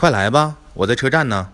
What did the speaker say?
快来吧我在车站呢。